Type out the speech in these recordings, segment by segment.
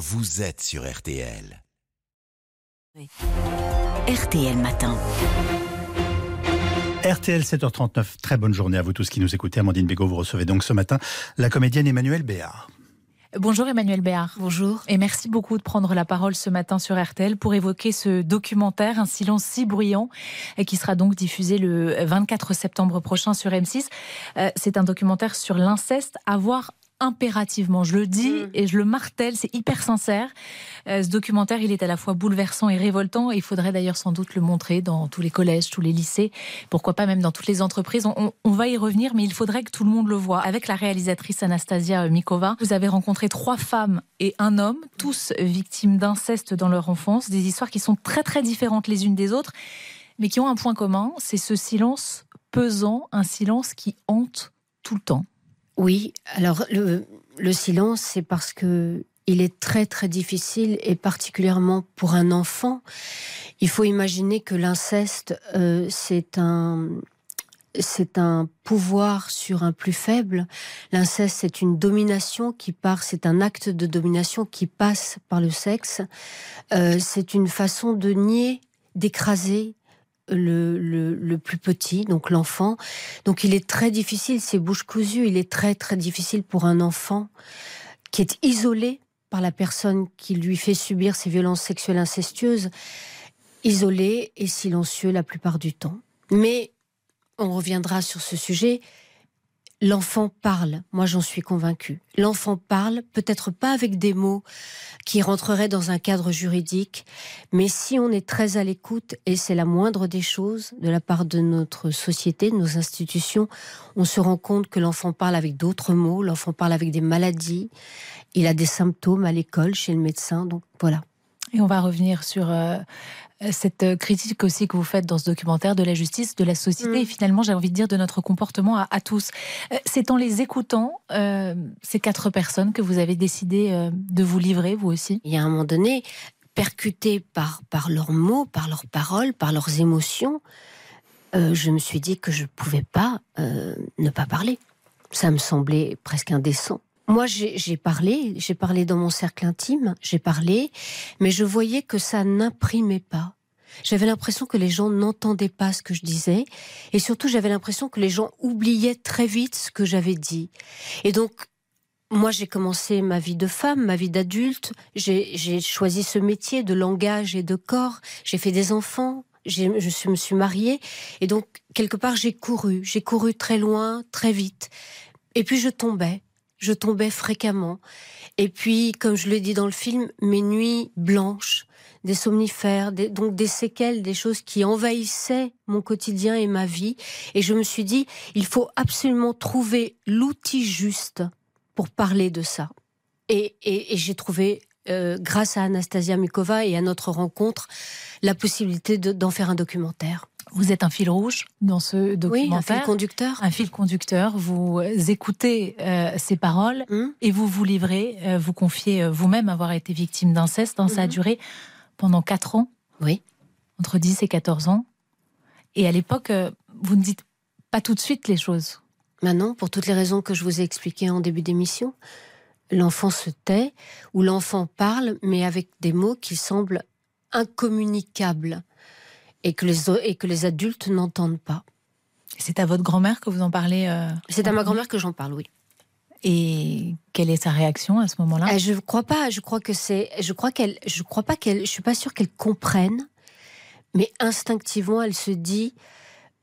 vous êtes sur RTL. RTL Matin. RTL 7h39, très bonne journée à vous tous qui nous écoutez. Amandine Bégaud, vous recevez donc ce matin la comédienne Emmanuelle Béard. Bonjour Emmanuel Béard. Bonjour. Et merci beaucoup de prendre la parole ce matin sur RTL pour évoquer ce documentaire, Un silence si bruyant, qui sera donc diffusé le 24 septembre prochain sur M6. Euh, c'est un documentaire sur l'inceste à voir impérativement. Je le dis mm. et je le martèle, c'est hyper sincère. Euh, ce documentaire, il est à la fois bouleversant et révoltant. il faudrait d'ailleurs sans doute le montrer dans tous les collèges, tous les lycées, pourquoi pas même dans toutes les entreprises. On, va y revenir, mais il faudrait que tout le monde le voit. Avec la réalisatrice Anastasia Mikova, vous avez rencontré trois femmes et un homme, tous victimes d'inceste dans leur enfance, des histoires qui sont très très différentes les unes des autres, mais qui ont un point commun, c'est ce silence pesant, un silence qui hante tout le temps. Oui, alors le, silence, c'est parce que il est très très difficile et particulièrement pour un enfant. Il faut imaginer que l'inceste, euh, c'est un c'est un pouvoir sur un plus faible. L'inceste, c'est une domination qui part, c'est un acte de domination qui passe par le sexe. Euh, c'est une façon de nier, d'écraser, le, plus petit, donc l'enfant. Donc il est très difficile, c'est bouche cousue, il est très très difficile pour un enfant qui est isolé par la personne qui lui fait subir ces violences sexuelles incestueuses, isolé et silencieux la plupart du temps. Mais on reviendra sur ce sujet. L'enfant parle, moi j'en suis convaincue. L'enfant parle, peut-être pas avec des mots qui rentreraient dans un cadre juridique, mais si on est très à l'écoute, et c'est la moindre des choses de la part de notre société, de nos institutions, on se rend compte que l'enfant parle avec d'autres mots, l'enfant parle avec des maladies, il a des symptômes à l'école, chez le médecin, donc voilà. Et on va revenir sur euh, cette critique aussi que vous faites dans ce documentaire de la justice, de la société, mm. et finalement, j'ai envie de dire, de notre comportement à, tous. Euh, c'est en les écoutant, euh, ces quatre personnes, que vous avez décidé de vous livrer, vous aussi? Il y a un moment donné, percuté par, par leurs mots, par leurs paroles, par leurs émotions, je me suis dit que je ne pouvais pas ne pas parler. Ça me semblait presque indécent. Moi, j'ai parlé, j'ai parlé dans mon cercle intime, j'ai parlé, mais je voyais que ça n'imprimait pas. J'avais l'impression que les gens n'entendaient pas ce que je disais, et surtout j'avais l'impression que les gens oubliaient très vite ce que j'avais dit. Et donc, moi, j'ai commencé ma vie de femme, ma vie d'adulte. J'ai choisi ce métier de langage et de corps. J'ai fait des enfants. Je me suis mariée. Et donc, quelque part, j'ai couru. J'ai couru très loin, très vite. Et puis, je tombais je tombais fréquemment. Et puis, comme je le dis dans le film, mes nuits blanches, des somnifères, donc des séquelles, des choses qui envahissaient mon quotidien et ma vie. Et je me suis dit, il faut absolument trouver l'outil juste pour parler de ça. Et, j'ai trouvé, euh, grâce à Anastasia Mikova et à notre rencontre, la possibilité d'en faire un documentaire. Vous êtes un fil rouge dans ce documentaire. un fil conducteur. Un fil conducteur. Vous écoutez euh, ces paroles hum. et vous vous livrez, euh, vous confiez euh, vous-même avoir été victime d'inceste. Hein, ça a duré pendant 4 ans. Oui. Entre 10 et 14 ans. Et à l'époque, vous ne dites pas tout de suite les choses. Maintenant, pour toutes les raisons que je vous ai expliquées en début d'émission. L'enfant se tait ou l'enfant parle, mais avec des mots qui semblent incommunicables et que les, et que les adultes n'entendent pas. C'est à votre grand-mère que vous en parlez euh, C'est à ma grand-mère que j'en parle, oui. Et quelle est sa réaction à ce moment-là? Euh, Je ne crois pas. Je crois que c'est. Je crois qu'elle. Je crois pas qu'elle. Je suis pas sûre qu'elle comprenne, mais instinctivement, elle se dit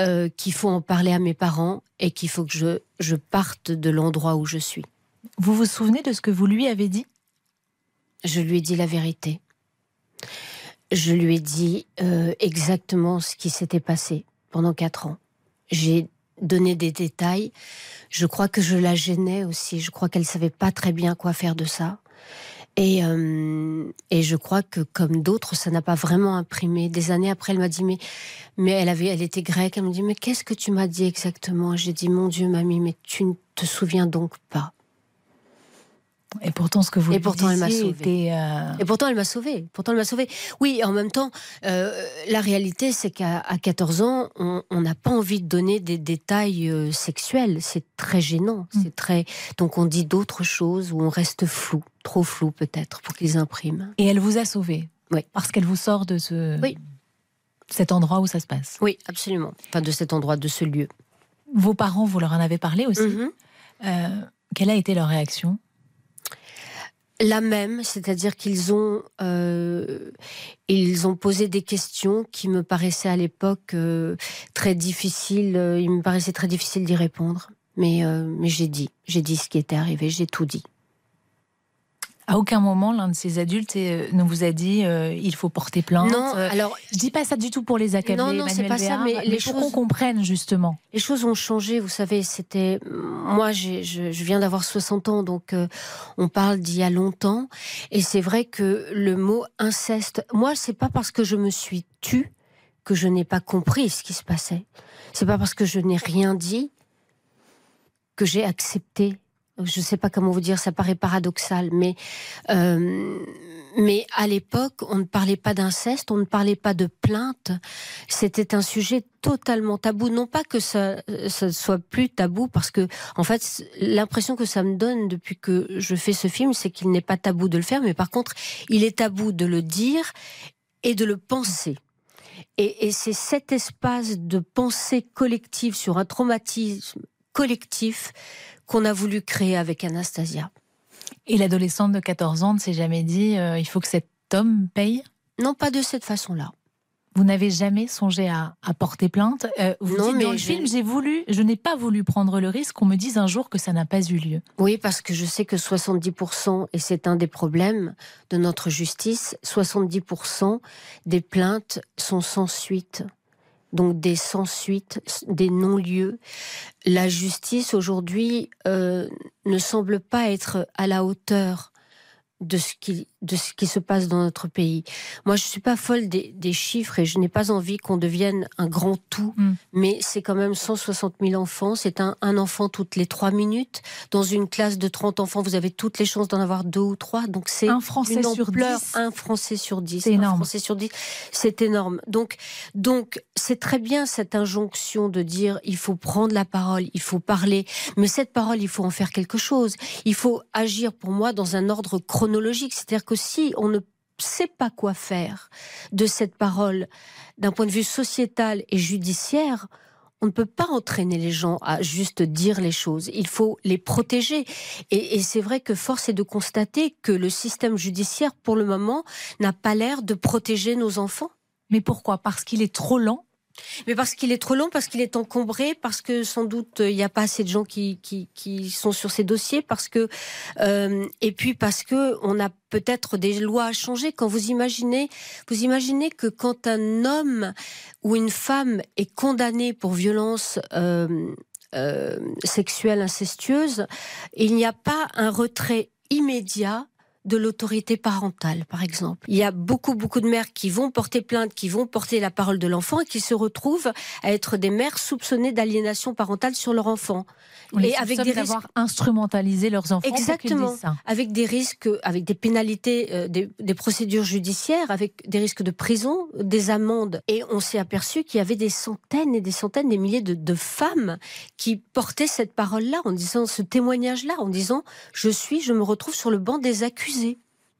euh, qu'il faut en parler à mes parents et qu'il faut que je, je parte de l'endroit où je suis. Vous vous souvenez de ce que vous lui avez dit? Je lui ai dit la vérité je lui ai dit euh, exactement ce qui s'était passé pendant quatre ans. J'ai donné des détails. Je crois que je la gênais aussi. Je crois qu'elle savait pas très bien quoi faire de ça. Et, euh, et je crois que comme d'autres, ça n'a pas vraiment imprimé. Des années après, elle m'a dit mais mais elle avait, elle était grecque. Elle me dit mais qu'est-ce que tu m'as dit exactement? J'ai dit mon Dieu, mamie, mais tu ne te souviens donc pas. Et pourtant, ce que vous et pourtant, elle m'a sauvée. Euh, et pourtant, elle m'a sauvée. Pourtant, elle m'a sauvée. Oui, en même temps, euh, la réalité, c'est qu'à 14 ans, on n'a pas envie de donner des détails euh, sexuels. C'est très gênant. Mm. C'est très. Donc, on dit d'autres choses ou on reste flou, trop flou peut-être, pour qu'ils impriment. Et elle vous a sauvé. Oui. Parce qu'elle vous sort de ce. Oui. Cet endroit où ça se passe. Oui, absolument. Enfin, de cet endroit, de ce lieu. Vos parents, vous leur en avez parlé aussi. Mm-hmm. quelle a été leur réaction? La même, c'est-à-dire qu'ils ont euh, ils ont posé des questions qui me paraissaient à l'époque euh, très difficiles. Euh, il me paraissait très difficile d'y répondre, mais mais j'ai dit, j'ai dit ce qui était arrivé, j'ai tout dit. À aucun moment, l'un de ces adultes euh, ne vous a dit euh, il faut porter plainte. Non, euh, alors je dis pas ça du tout pour les accabler. Non, non, c'est pas ça, mais, les choses qu'on comprenne justement. Les choses ont changé. Vous savez, c'était moi, je, je, viens d'avoir 60 ans, donc on parle d'il y a longtemps, et c'est vrai que le mot inceste, moi, c'est pas parce que je me suis tue que je n'ai pas compris ce qui se passait. C'est pas parce que je n'ai rien dit que j'ai accepté je ne sais pas comment vous dire, ça paraît paradoxal, mais, euh, mais à l'époque, on ne parlait pas d'inceste, on ne parlait pas de plainte. C'était un sujet totalement tabou. Non pas que ça, soit plus tabou, parce que, en fait, l'impression que ça me donne depuis que je fais ce film, c'est qu'il n'est pas tabou de le faire, mais par contre, il est tabou de le dire et de le penser. Et c'est cet espace de pensée collective sur un traumatisme collectif qu'on a voulu créer avec Anastasia. Et l'adolescente de 14 ans ne s'est jamais dit euh, il faut que cet homme paye? Non, pas de cette façon-là. Vous n'avez jamais songé à, porter plainte? Euh, vous Non, mais dans le film, j'ai voulu, je n'ai pas voulu prendre le risque qu'on me dise un jour que ça n'a pas eu lieu. Oui, parce que je sais que 70%, et c'est un des problèmes de notre justice, 70% des plaintes sont sans suite donc des sans-suite, des non-lieux. La justice aujourd'hui euh, ne semble pas être à la hauteur de ce qui de ce qui se passe dans notre pays. Moi, je suis pas folle des, chiffres et je n'ai pas envie qu'on devienne un grand tout, mm. mais c'est quand même 160 000 enfants. C'est un, un, enfant toutes les trois minutes. Dans une classe de 30 enfants, vous avez toutes les chances d'en avoir deux ou trois. Donc c'est un Français sur dix. Un Français sur dix. C'est énorme. Français sur dix, c'est énorme. Donc donc c'est très bien cette injonction de dire il faut prendre la parole, il faut parler, mais cette parole il faut en faire quelque chose. Il faut agir pour moi dans un ordre chronologique, c'est-à-dire que si on ne sait pas quoi faire de cette parole d'un point de vue sociétal et judiciaire, on ne peut pas entraîner les gens à juste dire les choses. Il faut les protéger. Et, et c'est vrai que force est de constater que le système judiciaire, pour le moment, n'a pas l'air de protéger nos enfants. Mais pourquoi? Parce qu'il est trop lent mais parce qu'il est trop long, parce qu'il est encombré, parce que sans doute il n'y a pas assez de gens qui, qui, sont sur ces dossiers, parce que euh, et puis parce que on a peut-être des lois à changer. Quand vous imaginez, vous imaginez que quand un homme ou une femme est condamné pour violence euh, euh, sexuelle incestueuse, il n'y a pas un retrait immédiat de l'autorité parentale, par exemple. Il y a beaucoup, beaucoup de mères qui vont porter plainte, qui vont porter la parole de l'enfant et qui se retrouvent à être des mères soupçonnées d'aliénation parentale sur leur enfant. et avec des d'avoir instrumentalisé leurs enfants. Exactement. Avec des risques, avec des pénalités, euh, des, des, procédures judiciaires, avec des risques de prison, des amendes. Et on s'est aperçu qu'il y avait des centaines et des centaines, des milliers de, de femmes qui portaient cette parole-là, en disant ce témoignage-là, en disant je suis, je me retrouve sur le banc des accusés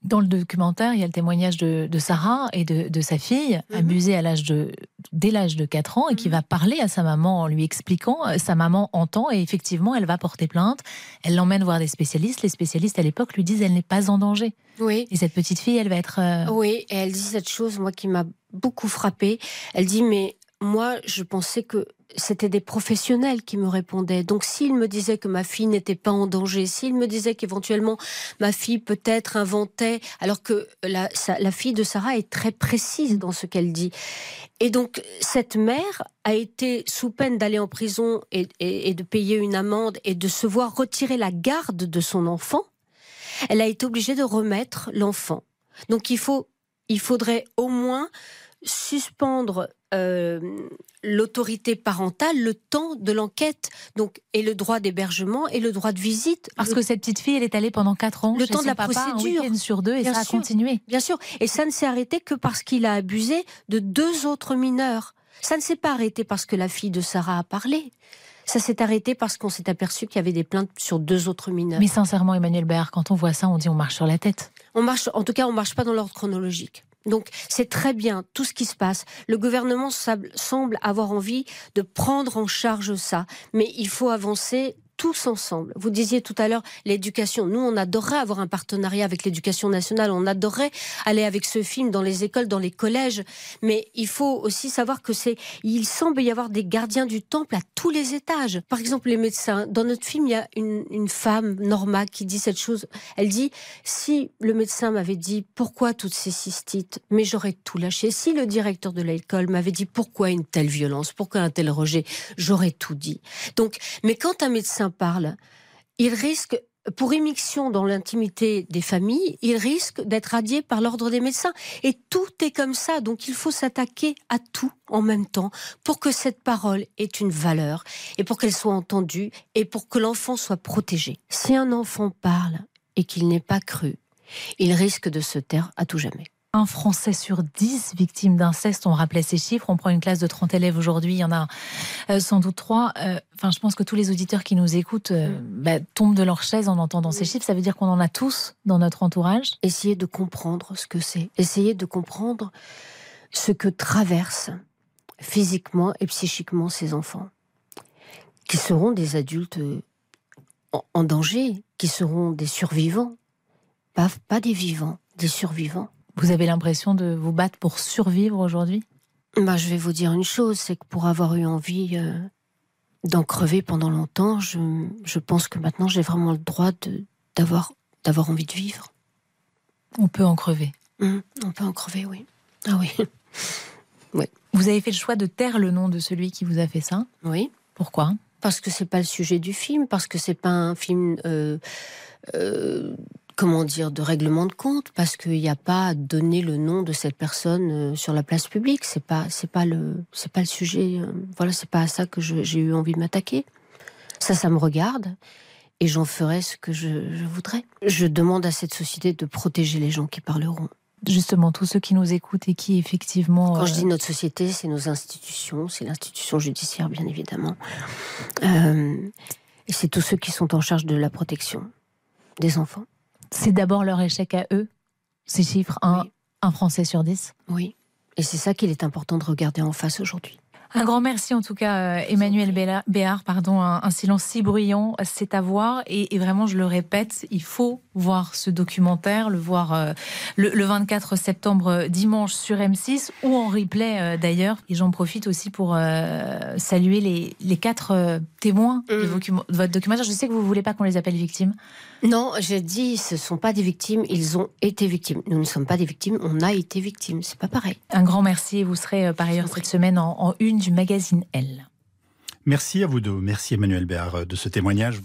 dans le documentaire, il y a le témoignage de, Sarah et de, sa fille, mhm. abusée à l'âge de, dès l'âge de 4 ans, et qui mhm. va parler à sa maman en lui expliquant. Euh, sa maman entend et effectivement, elle va porter plainte. Elle l'emmène voir des spécialistes. Les spécialistes à l'époque lui disent elle n'est pas en danger. Oui. Et cette petite fille, elle va être. Euh, oui, et elle dit cette chose, moi, qui m'a beaucoup frappée. Elle dit mais moi, je pensais que c'était des professionnels qui me répondaient. Donc s'il me disait que ma fille n'était pas en danger, s'il me disait qu'éventuellement ma fille peut-être inventait, alors que la, fille de Sarah est très précise dans ce qu'elle dit. Et donc cette mère a été sous peine d'aller en prison et, et de payer une amende et de se voir retirer la garde de son enfant. Elle a été obligée de remettre l'enfant. Donc il faut, il faudrait au moins suspendre euh, l'autorité parentale le temps de l'enquête, donc et le droit d'hébergement et le droit de visite. Parce que cette petite fille, elle est allée pendant quatre ans. Le temps de la procédure, un sur deux, et ça a continué. Bien sûr, et ça ne s'est arrêté que parce qu'il a abusé de deux autres mineurs. Ça ne s'est pas arrêté parce que la fille de Sarah a parlé. Ça s'est arrêté parce qu'on s'est aperçu qu'il y avait des plaintes sur deux autres mineurs. Mais sincèrement, Emmanuel Béard, quand on voit ça, on dit on marche sur la tête. On marche, en tout cas, on marche pas dans l'ordre chronologique. Donc c'est très bien tout ce qui se passe. Le gouvernement semble avoir envie de prendre en charge ça, mais il faut avancer tous ensemble. Vous disiez tout à l'heure l'éducation. Nous, on adorerait avoir un partenariat avec l'éducation nationale. On adorerait aller avec ce film dans les écoles, dans les collèges. Mais il faut aussi savoir que c'est, il semble y avoir des gardiens du temple à tous les étages. Par exemple, les médecins. Dans notre film, il y a une, une femme, Norma, qui dit cette chose. Elle dit, si le médecin m'avait dit pourquoi toutes ces cystites, mais j'aurais tout lâché. Si le directeur de l'école m'avait dit pourquoi une telle violence, pourquoi un tel rejet, j'aurais tout dit. Donc, mais quand un médecin parle, il risque pour émission dans l'intimité des familles, il risque d'être radié par l'ordre des médecins. Et tout est comme ça, donc il faut s'attaquer à tout en même temps pour que cette parole ait une valeur et pour qu'elle soit entendue et pour que l'enfant soit protégé. Si un enfant parle et qu'il n'est pas cru, il risque de se taire à tout jamais un Français sur dix victimes d'inceste. On rappelait ces chiffres. On prend une classe de 30 élèves aujourd'hui. Il y en a euh, sans doute trois. Euh, enfin, je pense que tous les auditeurs qui nous écoutent euh, bah, tombent de leur chaise en entendant ces chiffres. Ça veut dire qu'on en a tous dans notre entourage. Essayez de comprendre ce que c'est. Essayez de comprendre ce que traversent physiquement et psychiquement ces enfants, qui seront des adultes en, danger, qui seront des survivants, pas des vivants, des survivants. Vous avez l'impression de vous battre pour survivre aujourd'hui? Bah, Je vais vous dire une chose, c'est que pour avoir eu envie euh, d'en crever pendant longtemps, je, je pense que maintenant j'ai vraiment le droit d'avoir envie de vivre. On peut en crever. Hum, on peut en crever, oui. Ah oui. oui. Vous avez fait le choix de taire le nom de celui qui vous a fait ça? Oui. Pourquoi? Parce que c'est pas le sujet du film, parce que c'est pas un film euh, euh, comment dire, de règlement de compte, parce qu'il n'y a pas à donner le nom de cette personne euh, sur la place publique. C'est pas, c'est pas le, c'est pas le sujet. Euh, voilà, c'est pas à ça que j'ai eu envie de m'attaquer. Ça, ça me regarde, et j'en ferai ce que je, je voudrais. Je demande à cette société de protéger les gens qui parleront justement tous ceux qui nous écoutent et qui effectivement. Quand je dis euh, notre société, c'est nos institutions, c'est l'institution judiciaire bien évidemment, euh, et c'est tous ceux qui sont en charge de la protection des enfants. C'est d'abord leur échec à eux, ces chiffres, un, un Français sur dix Oui, et c'est ça qu'il est important de regarder en face aujourd'hui. Un grand merci en tout cas, euh, Emmanuel Béard. Pardon, un, silence si bruyant, c'est à voir. Et, vraiment, je le répète, il faut voir ce documentaire, le voir euh, le, 24 septembre euh, dimanche sur M6 ou en replay d'ailleurs. Et j'en profite aussi pour saluer les, les quatre témoins de, mm. votre documentaire. Je sais que vous ne voulez pas qu'on les appelle victimes. Non, j'ai dit, ce ne sont pas des victimes, ils ont été victimes. Nous ne sommes pas des victimes, on a été victimes. C'est pas pareil. Un grand merci. Vous serez par ailleurs cette semaine en, en une du magazine Elle. Merci à vous deux. Merci Emmanuel Béard de ce témoignage.